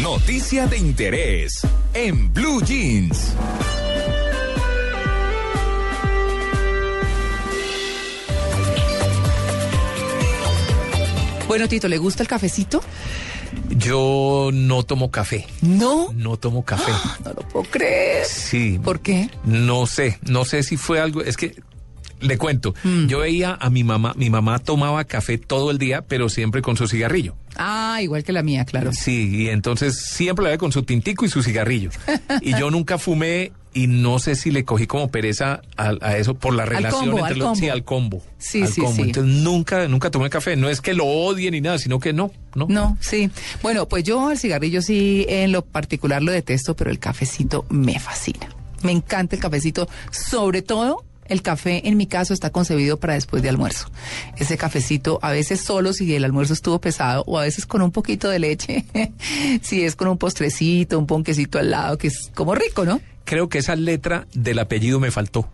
Noticia de interés en Blue Jeans. Bueno, Tito, ¿le gusta el cafecito? Yo no tomo café. No. No tomo café. No lo puedo creer. Sí. ¿Por qué? No sé, no sé si fue algo, es que le cuento, Mm. yo veía a mi mamá, mi mamá tomaba café todo el día, pero siempre con su cigarrillo. Ah, igual que la mía, claro. Sí, y entonces siempre la veía con su tintico y su cigarrillo. y yo nunca fumé y no sé si le cogí como pereza a, a eso por la relación combo, entre al los combo. sí, al combo. Sí, al sí, combo. sí. Entonces nunca, nunca tomé café. No es que lo odie ni nada, sino que no, no. No, sí. Bueno, pues yo el cigarrillo sí en lo particular lo detesto, pero el cafecito me fascina. Me encanta el cafecito, sobre todo el café en mi caso está concebido para después de almuerzo. Ese cafecito a veces solo si el almuerzo estuvo pesado o a veces con un poquito de leche, si es con un postrecito, un ponquecito al lado, que es como rico, ¿no? Creo que esa letra del apellido me faltó.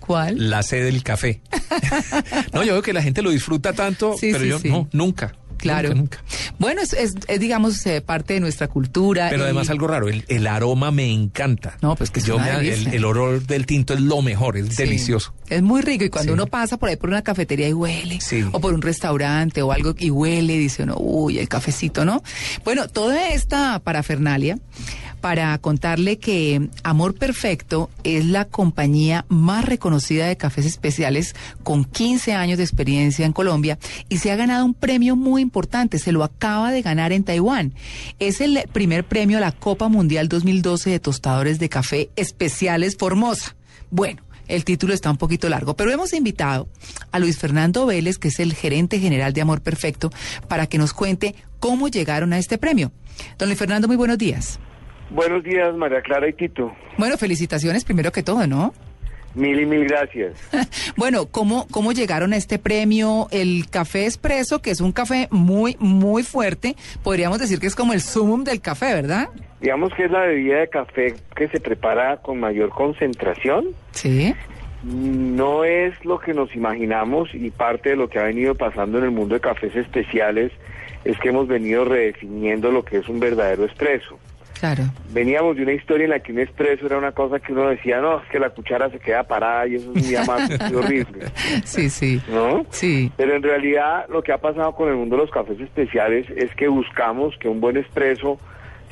¿Cuál? La C del café. no, yo veo que la gente lo disfruta tanto, Sí, pero sí, yo sí. no, nunca. Claro. Nunca, nunca. Bueno, es, es- es, digamos, eh, parte de nuestra cultura. Pero y- además algo raro, el, el aroma me encanta. No, pues que es yo me- el, el olor del tinto es lo mejor, es Sí, delicioso. Es muy rico y cuando Sí. uno pasa por ahí por una cafetería y huele, Sí. o por un restaurante o algo y huele, dice uno, uy, el cafecito, ¿no? Bueno, toda esta parafernalia para contarle que Amor Perfecto es la compañía más reconocida de cafés especiales con 15 años de experiencia en Colombia y se ha ganado un premio muy importante, se lo acaba de ganar en Taiwán. Es el primer premio a la Copa Mundial 2012 de tostadores de café especiales Formosa. Bueno, el título está un poquito largo, pero hemos invitado a Luis Fernando Vélez, que es el gerente general de Amor Perfecto, para que nos cuente cómo llegaron a este premio. Don Luis Fernando, muy buenos días. Buenos días, María Clara y Tito. Bueno, felicitaciones primero que todo, ¿no? Mil y mil gracias. Bueno, ¿cómo, ¿cómo llegaron a este premio? El café expreso, que es un café muy, muy fuerte, podríamos decir que es como el sumum del café, ¿verdad? Digamos que es la bebida de café que se prepara con mayor concentración. Sí. No es lo que nos imaginamos y parte de lo que ha venido pasando en el mundo de cafés especiales es que hemos venido redefiniendo lo que es un verdadero expreso. Claro. Veníamos de una historia en la que un expreso era una cosa que uno decía, no, es que la cuchara se queda parada y eso es muy amargo y horrible, Sí, sí. ¿no? Sí. Pero en realidad lo que ha pasado con el mundo de los cafés especiales es que buscamos que un buen espresso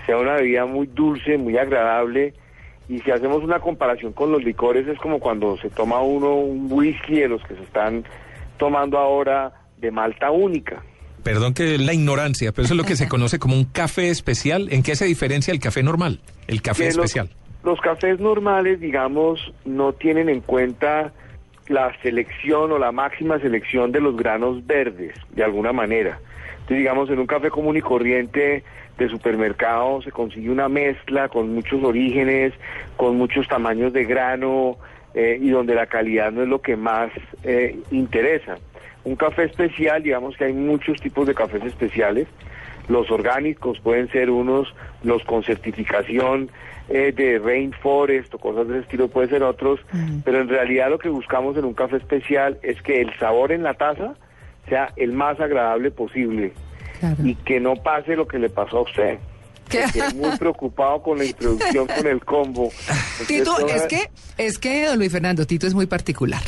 sea una bebida muy dulce, muy agradable. Y si hacemos una comparación con los licores, es como cuando se toma uno un whisky de los que se están tomando ahora de malta única. Perdón que la ignorancia, pero eso es lo que se conoce como un café especial. ¿En qué se diferencia el café normal? El café Que los- especial. Los, cafés normales, digamos, no tienen en cuenta la selección o la máxima selección de los granos verdes, de alguna manera. Entonces, digamos, en un café común y corriente de supermercado se consigue una mezcla con muchos orígenes, con muchos tamaños de grano eh, y donde la calidad no es lo que más eh, interesa. Un café especial, digamos que hay muchos tipos de cafés especiales. Los orgánicos pueden ser unos, los con certificación eh, de rainforest o cosas de ese estilo pueden ser otros, Mm. pero en realidad lo que buscamos en un café especial es que el sabor en la taza sea el más agradable posible Claro. y que no pase lo que le pasó a usted. Quedé muy preocupado con la introducción con el combo. Tito, es que, es que, don Luis Fernando, Tito es muy particular.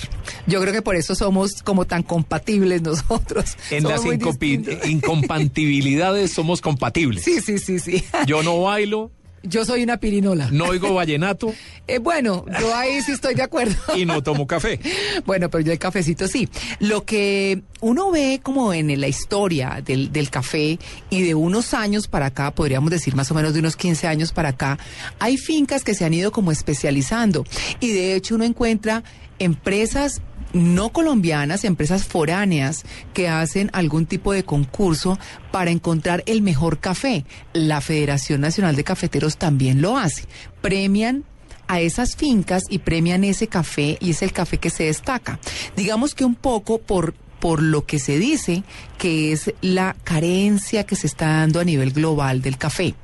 Yo creo que por eso somos como tan compatibles nosotros. En Somos las incompatibilidades somos compatibles. Sí, sí, sí, sí. Yo no bailo, Yo soy una pirinola. no oigo vallenato Eh, bueno, yo ahí sí estoy de acuerdo. y no tomo café. Bueno, pero yo el cafecito sí. Lo que uno ve como en la historia del, del café y de unos años para acá, podríamos decir más o menos de unos 15 años para acá, hay fincas que se han ido como especializando y de hecho uno encuentra empresas no colombianas, empresas foráneas que hacen algún tipo de concurso para encontrar el mejor café. La Federación Nacional de Cafeteros también lo hace. Premian a esas fincas y premian ese café y es el café que se destaca. Digamos que un poco por por lo que se dice que es la carencia que se está dando a nivel global del café.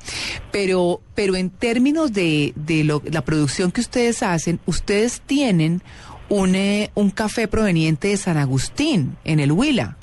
Pero, pero en términos de, de lo- la producción que ustedes hacen, ustedes tienen un, eh, un café proveniente de San Agustín, en el Huila.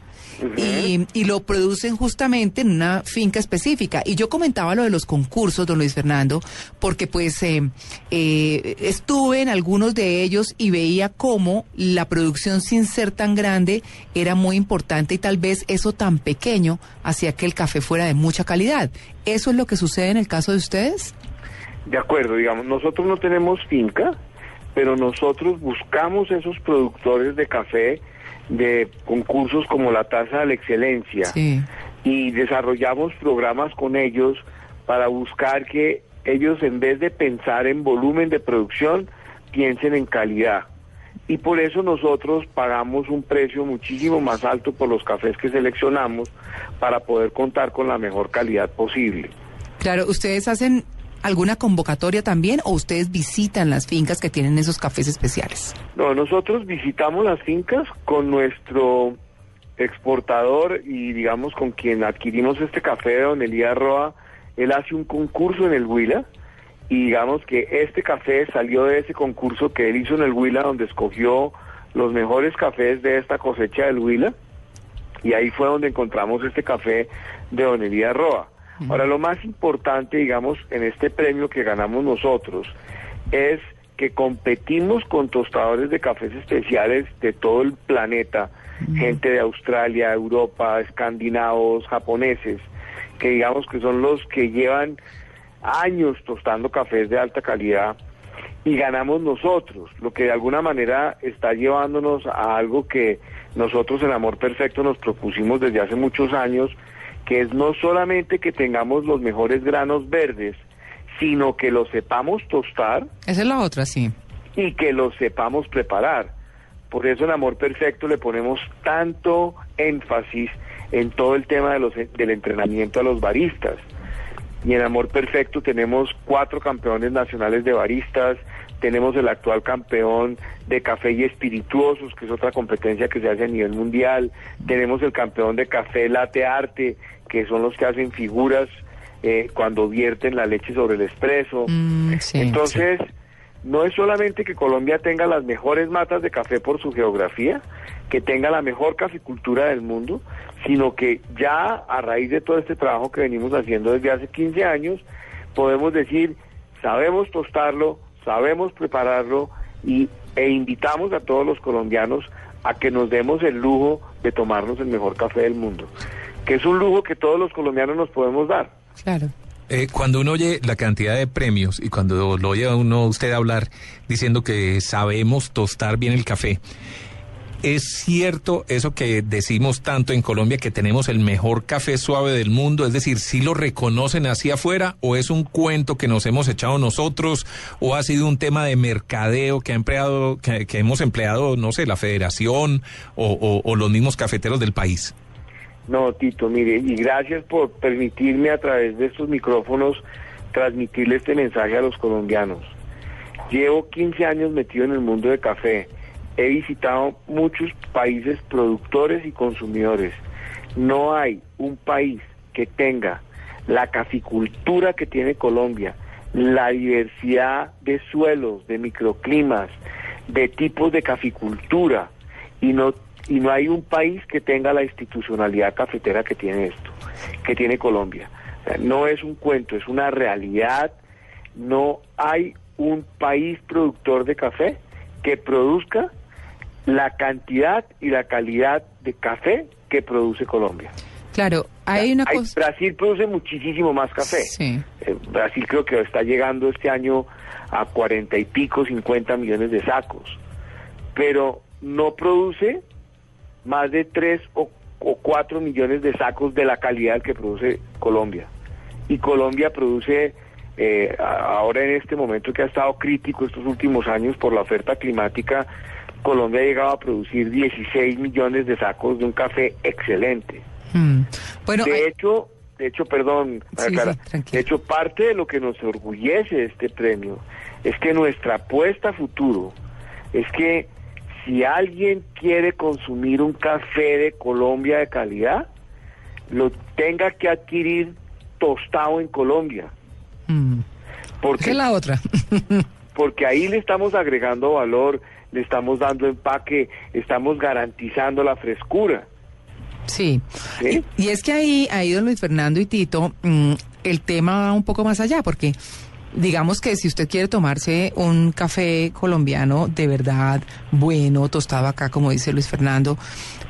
y, y, lo producen justamente en una finca específica. Y yo comentaba lo de los concursos, don Luis Fernando, porque pues eh, eh, estuve en algunos de ellos y veía cómo la producción sin ser tan grande era muy importante y tal vez eso tan pequeño hacía que el café fuera de mucha calidad. ¿Eso es lo que sucede en el caso de ustedes? De acuerdo, digamos, nosotros no tenemos finca, pero nosotros buscamos esos productores de café de concursos como la Tasa de la Excelencia y desarrollamos programas con ellos para buscar que ellos en vez de pensar en volumen de producción, piensen en calidad. Y por eso nosotros pagamos un precio muchísimo más alto por los cafés que seleccionamos para poder contar con la mejor calidad posible. Claro, ustedes hacen alguna convocatoria también o ustedes visitan las fincas que tienen esos cafés especiales? No, nosotros visitamos las fincas con nuestro exportador y digamos con quien adquirimos este café, don Elías Roa, él hace un concurso en el Huila y digamos que este café salió de ese concurso que él hizo en el Huila donde escogió los mejores cafés de esta cosecha del Huila y ahí fue donde encontramos este café de don Elías Roa. Ahora, lo más importante, digamos, en este premio que ganamos nosotros es que competimos con tostadores de cafés especiales de todo el planeta, gente de Australia, Europa, escandinavos, japoneses, que digamos que son los que llevan años tostando cafés de alta calidad y ganamos nosotros, lo que de alguna manera está llevándonos a algo que nosotros en Amor Perfecto nos propusimos desde hace muchos años, que es no solamente que tengamos los mejores granos verdes, sino que los sepamos tostar. Esa es la otra, sí. Y que los sepamos preparar. Por eso en Amor Perfecto le ponemos tanto énfasis en todo el tema de los, del entrenamiento a los baristas. Y en Amor Perfecto tenemos cuatro campeones nacionales de baristas, tenemos el actual campeón de café y espirituosos, que es otra competencia que se hace a nivel mundial, tenemos el campeón de café latte arte, que son los que hacen figuras eh, cuando vierten la leche sobre el espresso. Mm, Entonces, no es solamente que Colombia tenga las mejores matas de café por su geografía, que tenga la mejor caficultura del mundo, sino que ya a raíz de todo este trabajo que venimos haciendo desde hace 15 años, podemos decir, sabemos tostarlo, sabemos prepararlo y, e invitamos a todos los colombianos a que nos demos el lujo de tomarnos el mejor café del mundo, que es un lujo que todos los colombianos nos podemos dar. Claro. Eh, cuando uno oye la cantidad de premios y cuando lo oye uno usted hablar diciendo que sabemos tostar bien el café, ¿Es cierto eso que decimos tanto en Colombia que tenemos el mejor café suave del mundo? Es decir, ¿sí lo reconocen hacia afuera o es un cuento que nos hemos echado nosotros o ha sido un tema de mercadeo que ha empleado, que, hemos empleado, no sé, la federación o, o los mismos cafeteros del país? No, Tito, mire, y gracias por permitirme a través de estos micrófonos transmitirle este mensaje a los colombianos. Llevo 15 años metido en el mundo de café he visitado muchos países productores y consumidores. No hay un país que tenga la caficultura que tiene Colombia, la diversidad de suelos, de microclimas, de tipos de caficultura, y no, y no hay un país que tenga la institucionalidad cafetera que tiene esto, que tiene Colombia. no es un cuento, es una realidad. No hay un país productor de café que produzca la cantidad y la calidad de café que produce Colombia. Claro, hay una cosa... Brasil produce muchísimo más café. Sí. Eh, Brasil creo que está llegando este año a cuarenta y pico, cincuenta millones de sacos. Pero no produce más de tres o, cuatro millones de sacos de la calidad que produce Colombia. Y Colombia produce, eh, ahora en este momento que ha estado crítico estos últimos años por la oferta climática, Colombia ha llegado a producir 16 millones de sacos de un café excelente. Hmm. Bueno, de hecho, de hecho, perdón, de hecho parte de lo que nos orgullece de este premio es que nuestra apuesta a futuro es que si alguien quiere consumir un café de Colombia de calidad, lo tenga que adquirir tostado en Colombia. Hmm. Porque, es la otra? porque ahí le estamos agregando valor le estamos dando empaque, estamos garantizando la frescura. Sí. ¿Sí? Y es que ahí, ahí don Luis Fernando y Tito, mm, el tema va un poco más allá, porque digamos que si usted quiere tomarse un café colombiano de verdad bueno, tostado acá, como dice Luis Fernando,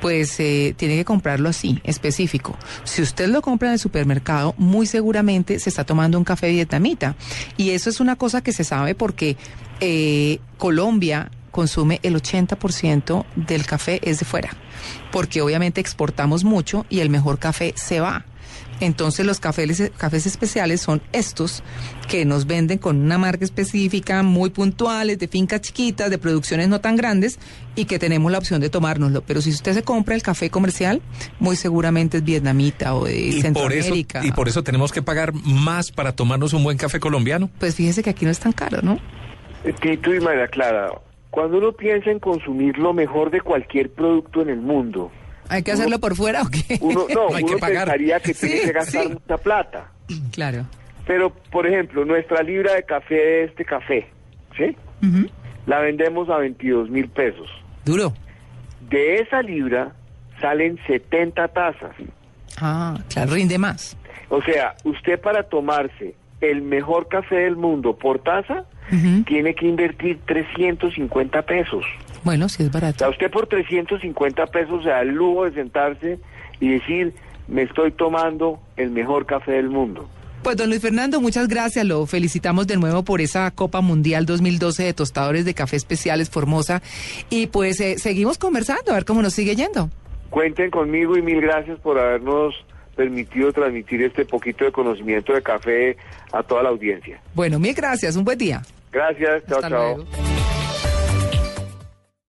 pues eh, tiene que comprarlo así, específico. Si usted lo compra en el supermercado, muy seguramente se está tomando un café vietnamita. Y eso es una cosa que se sabe porque eh, Colombia consume el 80% del café es de fuera, porque obviamente exportamos mucho y el mejor café se va. Entonces los cafés, cafés especiales son estos que nos venden con una marca específica, muy puntuales, de fincas chiquitas, de producciones no tan grandes y que tenemos la opción de tomárnoslo. Pero si usted se compra el café comercial, muy seguramente es vietnamita o de Y por, eso, Centroamérica. y por eso tenemos que pagar más para tomarnos un buen café colombiano. Pues fíjese que aquí no es tan caro, ¿no? Tito y María Clara, cuando uno piensa en consumir lo mejor de cualquier producto en el mundo, ¿Hay que hacerlo por fuera o qué? uno, no, No hay uno que pagar. pensaría que tiene que gastar sí. mucha plata. claro. Pero, por ejemplo, nuestra libra de café de este café, ¿sí? La vendemos a 22 mil pesos. Duro. De esa libra salen 70 tazas. Ah, claro, rinde más. O sea, usted para tomarse el mejor café del mundo por taza, tiene que invertir 350 pesos. Bueno, sí es O sea, barato. usted por 350 pesos se da el lujo de sentarse y decir, me estoy tomando el mejor café del mundo. Pues don Luis Fernando, muchas gracias. Lo felicitamos de nuevo por esa Copa Mundial 2012 de tostadores de café especiales Formosa. Y pues eh, seguimos conversando, a ver cómo nos sigue yendo. Cuenten conmigo y mil gracias por habernos permitido transmitir este poquito de conocimiento de café a toda la audiencia. Bueno, mil gracias. Un buen día. Gracias, chao, Hasta chao. luego.